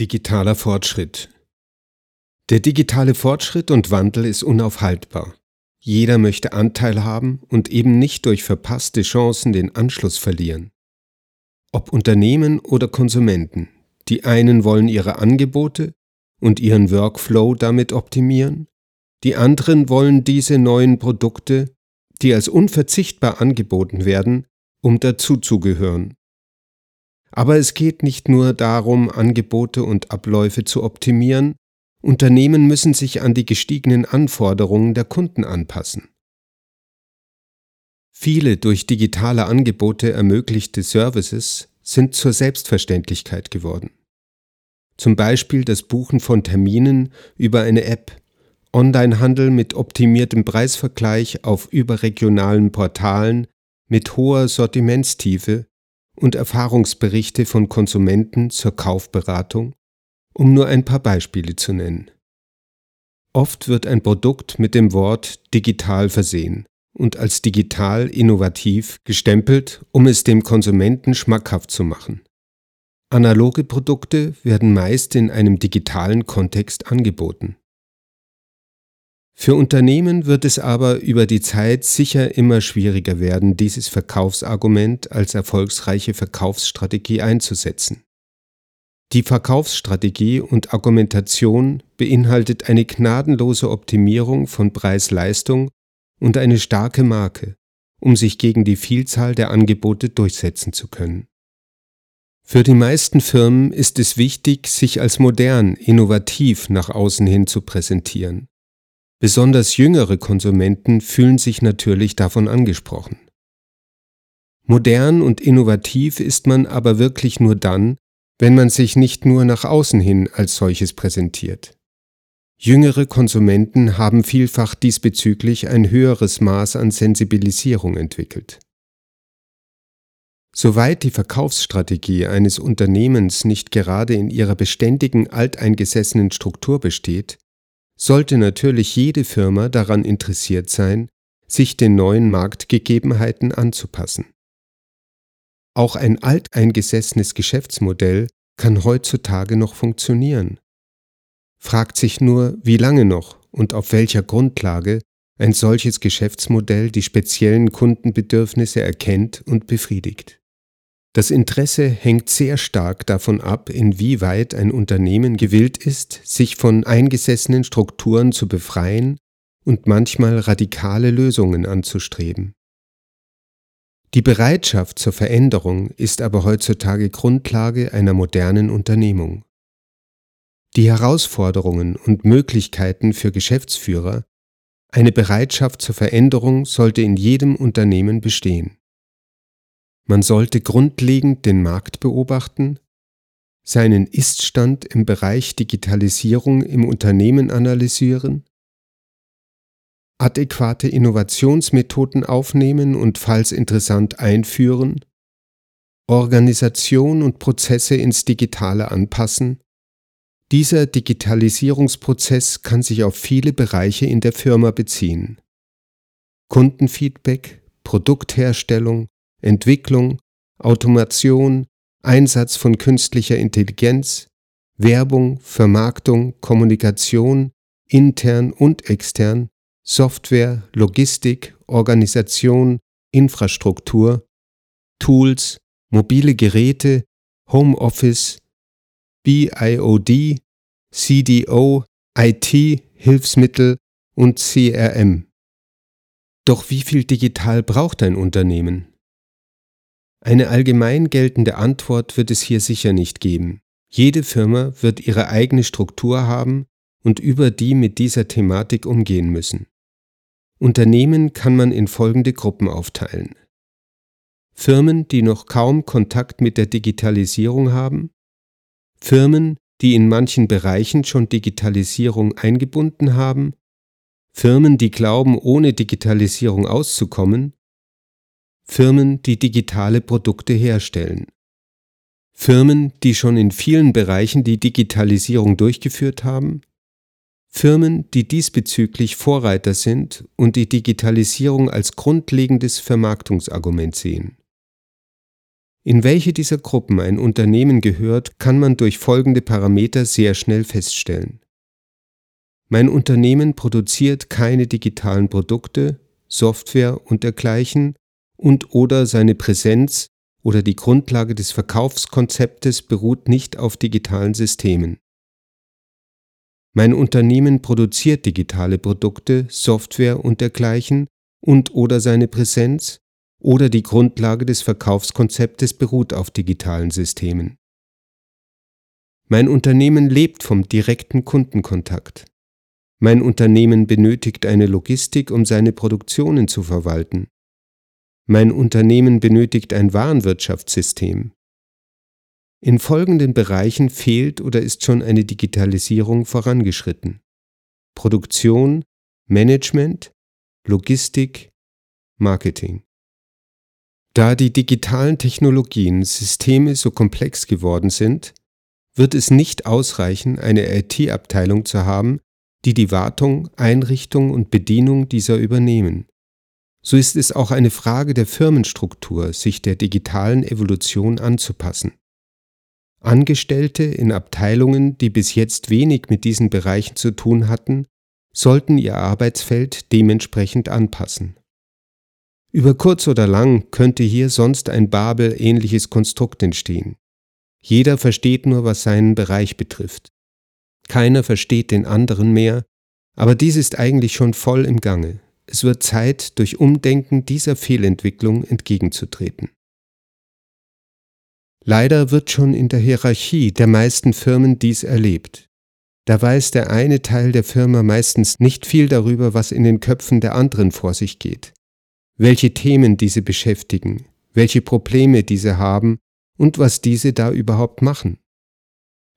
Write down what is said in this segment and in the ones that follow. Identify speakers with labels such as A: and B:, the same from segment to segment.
A: Digitaler Fortschritt Der digitale Fortschritt und Wandel ist unaufhaltbar. Jeder möchte Anteil haben und eben nicht durch verpasste Chancen den Anschluss verlieren. Ob Unternehmen oder Konsumenten, die einen wollen ihre Angebote und ihren Workflow damit optimieren, die anderen wollen diese neuen Produkte, die als unverzichtbar angeboten werden, um dazuzugehören. Aber es geht nicht nur darum, Angebote und Abläufe zu optimieren, Unternehmen müssen sich an die gestiegenen Anforderungen der Kunden anpassen. Viele durch digitale Angebote ermöglichte Services sind zur Selbstverständlichkeit geworden. Zum Beispiel das Buchen von Terminen über eine App, Onlinehandel mit optimiertem Preisvergleich auf überregionalen Portalen mit hoher Sortimentstiefe und Erfahrungsberichte von Konsumenten zur Kaufberatung, um nur ein paar Beispiele zu nennen. Oft wird ein Produkt mit dem Wort digital versehen und als digital innovativ gestempelt, um es dem Konsumenten schmackhaft zu machen. Analoge Produkte werden meist in einem digitalen Kontext angeboten. Für Unternehmen wird es aber über die Zeit sicher immer schwieriger werden, dieses Verkaufsargument als erfolgsreiche Verkaufsstrategie einzusetzen. Die Verkaufsstrategie und Argumentation beinhaltet eine gnadenlose Optimierung von Preis-Leistung und eine starke Marke, um sich gegen die Vielzahl der Angebote durchsetzen zu können. Für die meisten Firmen ist es wichtig, sich als modern, innovativ nach außen hin zu präsentieren. Besonders jüngere Konsumenten fühlen sich natürlich davon angesprochen. Modern und innovativ ist man aber wirklich nur dann, wenn man sich nicht nur nach außen hin als solches präsentiert. Jüngere Konsumenten haben vielfach diesbezüglich ein höheres Maß an Sensibilisierung entwickelt. Soweit die Verkaufsstrategie eines Unternehmens nicht gerade in ihrer beständigen alteingesessenen Struktur besteht, sollte natürlich jede Firma daran interessiert sein, sich den neuen Marktgegebenheiten anzupassen. Auch ein alteingesessenes Geschäftsmodell kann heutzutage noch funktionieren. Fragt sich nur, wie lange noch und auf welcher Grundlage ein solches Geschäftsmodell die speziellen Kundenbedürfnisse erkennt und befriedigt. Das Interesse hängt sehr stark davon ab, inwieweit ein Unternehmen gewillt ist, sich von eingesessenen Strukturen zu befreien und manchmal radikale Lösungen anzustreben. Die Bereitschaft zur Veränderung ist aber heutzutage Grundlage einer modernen Unternehmung. Die Herausforderungen und Möglichkeiten für Geschäftsführer, eine Bereitschaft zur Veränderung sollte in jedem Unternehmen bestehen. Man sollte grundlegend den Markt beobachten, seinen Iststand im Bereich Digitalisierung im Unternehmen analysieren, adäquate Innovationsmethoden aufnehmen und falls interessant einführen, Organisation und Prozesse ins Digitale anpassen. Dieser Digitalisierungsprozess kann sich auf viele Bereiche in der Firma beziehen. Kundenfeedback, Produktherstellung, Entwicklung, Automation, Einsatz von künstlicher Intelligenz, Werbung, Vermarktung, Kommunikation, intern und extern, Software, Logistik, Organisation, Infrastruktur, Tools, mobile Geräte, Homeoffice, BIOD, CDO, IT, Hilfsmittel und CRM. Doch wie viel digital braucht ein Unternehmen? Eine allgemein geltende Antwort wird es hier sicher nicht geben. Jede Firma wird ihre eigene Struktur haben und über die mit dieser Thematik umgehen müssen. Unternehmen kann man in folgende Gruppen aufteilen. Firmen, die noch kaum Kontakt mit der Digitalisierung haben, Firmen, die in manchen Bereichen schon Digitalisierung eingebunden haben, Firmen, die glauben, ohne Digitalisierung auszukommen, Firmen, die digitale Produkte herstellen. Firmen, die schon in vielen Bereichen die Digitalisierung durchgeführt haben. Firmen, die diesbezüglich Vorreiter sind und die Digitalisierung als grundlegendes Vermarktungsargument sehen. In welche dieser Gruppen ein Unternehmen gehört, kann man durch folgende Parameter sehr schnell feststellen. Mein Unternehmen produziert keine digitalen Produkte, Software und dergleichen und oder seine Präsenz oder die Grundlage des Verkaufskonzeptes beruht nicht auf digitalen Systemen. Mein Unternehmen produziert digitale Produkte, Software und dergleichen und oder seine Präsenz oder die Grundlage des Verkaufskonzeptes beruht auf digitalen Systemen. Mein Unternehmen lebt vom direkten Kundenkontakt. Mein Unternehmen benötigt eine Logistik, um seine Produktionen zu verwalten. Mein Unternehmen benötigt ein Warenwirtschaftssystem. In folgenden Bereichen fehlt oder ist schon eine Digitalisierung vorangeschritten. Produktion, Management, Logistik, Marketing. Da die digitalen Technologien Systeme so komplex geworden sind, wird es nicht ausreichen, eine IT-Abteilung zu haben, die die Wartung, Einrichtung und Bedienung dieser übernehmen. So ist es auch eine Frage der Firmenstruktur, sich der digitalen Evolution anzupassen. Angestellte in Abteilungen, die bis jetzt wenig mit diesen Bereichen zu tun hatten, sollten ihr Arbeitsfeld dementsprechend anpassen. Über kurz oder lang könnte hier sonst ein Babel-ähnliches Konstrukt entstehen. Jeder versteht nur, was seinen Bereich betrifft. Keiner versteht den anderen mehr, aber dies ist eigentlich schon voll im Gange. Es wird Zeit, durch Umdenken dieser Fehlentwicklung entgegenzutreten. Leider wird schon in der Hierarchie der meisten Firmen dies erlebt. Da weiß der eine Teil der Firma meistens nicht viel darüber, was in den Köpfen der anderen vor sich geht welche Themen diese beschäftigen, welche Probleme diese haben und was diese da überhaupt machen.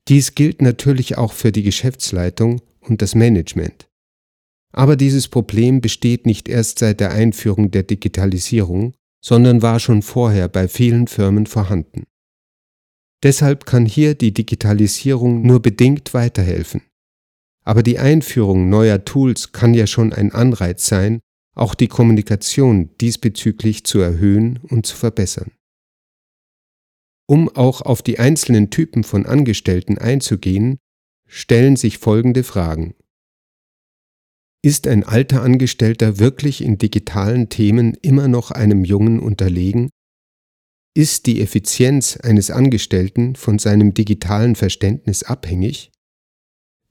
A: Dies gilt natürlich auch für die Geschäftsleitung und das Management. Aber dieses Problem besteht nicht erst seit der Einführung der Digitalisierung, sondern war schon vorher bei vielen Firmen vorhanden. Deshalb kann hier die Digitalisierung nur bedingt weiterhelfen. Aber die Einführung neuer Tools kann ja schon ein Anreiz sein, auch die Kommunikation diesbezüglich zu erhöhen und zu verbessern. Um auch auf die einzelnen Typen von Angestellten einzugehen, stellen sich folgende Fragen. Ist ein alter Angestellter wirklich in digitalen Themen immer noch einem Jungen unterlegen? Ist die Effizienz eines Angestellten von seinem digitalen Verständnis abhängig?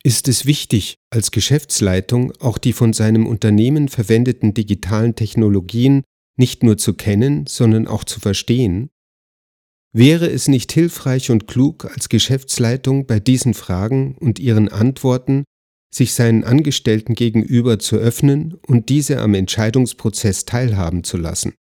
A: ist es wichtig, als Geschäftsleitung auch die von seinem Unternehmen verwendeten digitalen Technologien nicht nur zu kennen, sondern auch zu verstehen? Wäre es nicht hilfreich und klug, als Geschäftsleitung bei diesen Fragen und ihren Antworten sich seinen Angestellten gegenüber zu öffnen und diese am Entscheidungsprozess teilhaben zu lassen?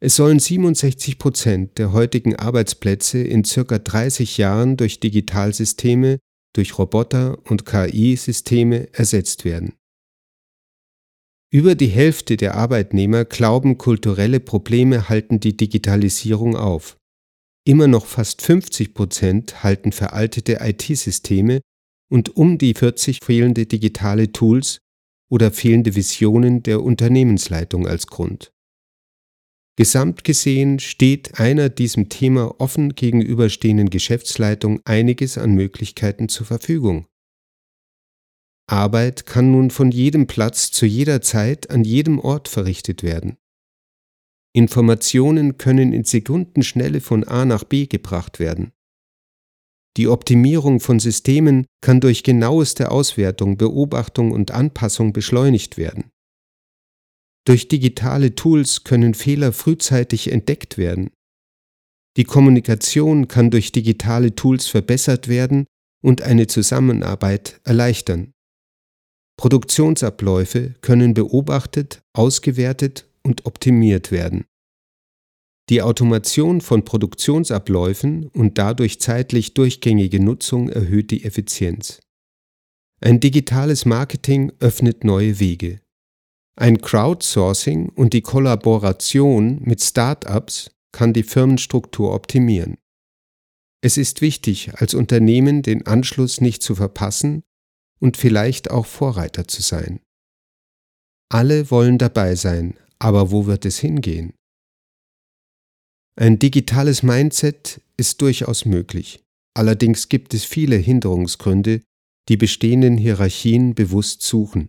A: Es sollen 67 Prozent der heutigen Arbeitsplätze in circa 30 Jahren durch Digitalsysteme durch Roboter und KI-Systeme ersetzt werden. Über die Hälfte der Arbeitnehmer glauben, kulturelle Probleme halten die Digitalisierung auf. Immer noch fast 50 Prozent halten veraltete IT-Systeme und um die 40 fehlende digitale Tools oder fehlende Visionen der Unternehmensleitung als Grund. Gesamt gesehen steht einer diesem Thema offen gegenüberstehenden Geschäftsleitung einiges an Möglichkeiten zur Verfügung. Arbeit kann nun von jedem Platz zu jeder Zeit an jedem Ort verrichtet werden. Informationen können in Sekundenschnelle von A nach B gebracht werden. Die Optimierung von Systemen kann durch genaueste Auswertung, Beobachtung und Anpassung beschleunigt werden. Durch digitale Tools können Fehler frühzeitig entdeckt werden. Die Kommunikation kann durch digitale Tools verbessert werden und eine Zusammenarbeit erleichtern. Produktionsabläufe können beobachtet, ausgewertet und optimiert werden. Die Automation von Produktionsabläufen und dadurch zeitlich durchgängige Nutzung erhöht die Effizienz. Ein digitales Marketing öffnet neue Wege. Ein Crowdsourcing und die Kollaboration mit Start-ups kann die Firmenstruktur optimieren. Es ist wichtig, als Unternehmen den Anschluss nicht zu verpassen und vielleicht auch Vorreiter zu sein. Alle wollen dabei sein, aber wo wird es hingehen? Ein digitales Mindset ist durchaus möglich. Allerdings gibt es viele Hinderungsgründe, die bestehenden Hierarchien bewusst suchen.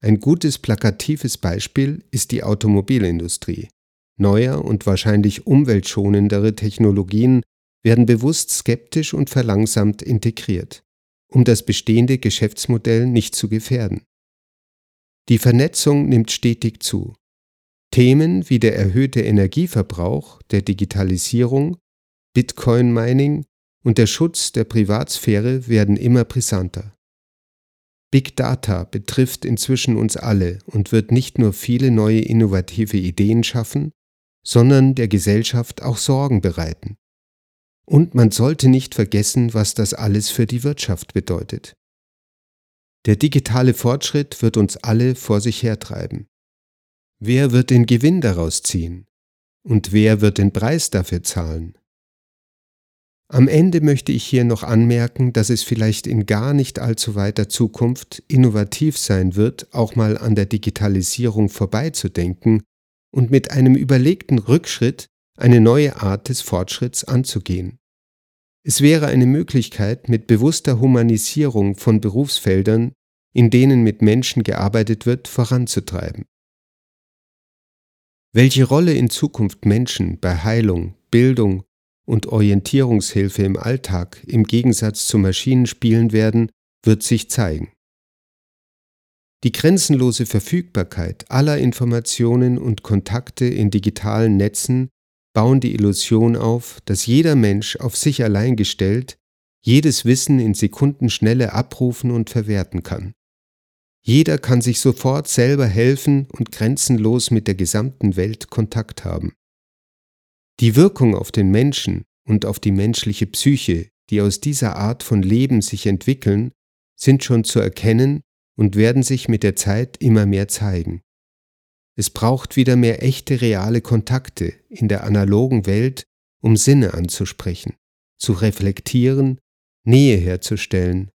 A: Ein gutes plakatives Beispiel ist die Automobilindustrie. Neuer und wahrscheinlich umweltschonendere Technologien werden bewusst skeptisch und verlangsamt integriert, um das bestehende Geschäftsmodell nicht zu gefährden. Die Vernetzung nimmt stetig zu. Themen wie der erhöhte Energieverbrauch, der Digitalisierung, Bitcoin-Mining und der Schutz der Privatsphäre werden immer brisanter. Big Data betrifft inzwischen uns alle und wird nicht nur viele neue innovative Ideen schaffen, sondern der Gesellschaft auch Sorgen bereiten. Und man sollte nicht vergessen, was das alles für die Wirtschaft bedeutet. Der digitale Fortschritt wird uns alle vor sich hertreiben. Wer wird den Gewinn daraus ziehen? Und wer wird den Preis dafür zahlen? Am Ende möchte ich hier noch anmerken, dass es vielleicht in gar nicht allzu weiter Zukunft innovativ sein wird, auch mal an der Digitalisierung vorbeizudenken und mit einem überlegten Rückschritt eine neue Art des Fortschritts anzugehen. Es wäre eine Möglichkeit, mit bewusster Humanisierung von Berufsfeldern, in denen mit Menschen gearbeitet wird, voranzutreiben. Welche Rolle in Zukunft Menschen bei Heilung, Bildung und Orientierungshilfe im Alltag im Gegensatz zu Maschinen spielen werden, wird sich zeigen. Die grenzenlose Verfügbarkeit aller Informationen und Kontakte in digitalen Netzen bauen die Illusion auf, dass jeder Mensch auf sich allein gestellt jedes Wissen in Sekundenschnelle abrufen und verwerten kann. Jeder kann sich sofort selber helfen und grenzenlos mit der gesamten Welt Kontakt haben. Die Wirkung auf den Menschen und auf die menschliche Psyche, die aus dieser Art von Leben sich entwickeln, sind schon zu erkennen und werden sich mit der Zeit immer mehr zeigen. Es braucht wieder mehr echte reale Kontakte in der analogen Welt, um Sinne anzusprechen, zu reflektieren, Nähe herzustellen,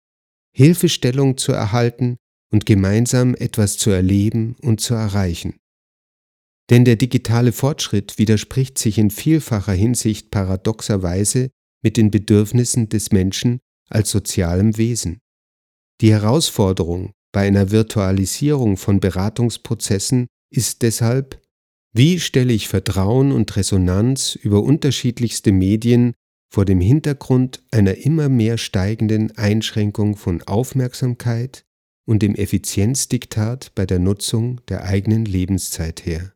A: Hilfestellung zu erhalten und gemeinsam etwas zu erleben und zu erreichen. Denn der digitale Fortschritt widerspricht sich in vielfacher Hinsicht paradoxerweise mit den Bedürfnissen des Menschen als sozialem Wesen. Die Herausforderung bei einer Virtualisierung von Beratungsprozessen ist deshalb, wie stelle ich Vertrauen und Resonanz über unterschiedlichste Medien vor dem Hintergrund einer immer mehr steigenden Einschränkung von Aufmerksamkeit, und dem Effizienzdiktat bei der Nutzung der eigenen Lebenszeit her.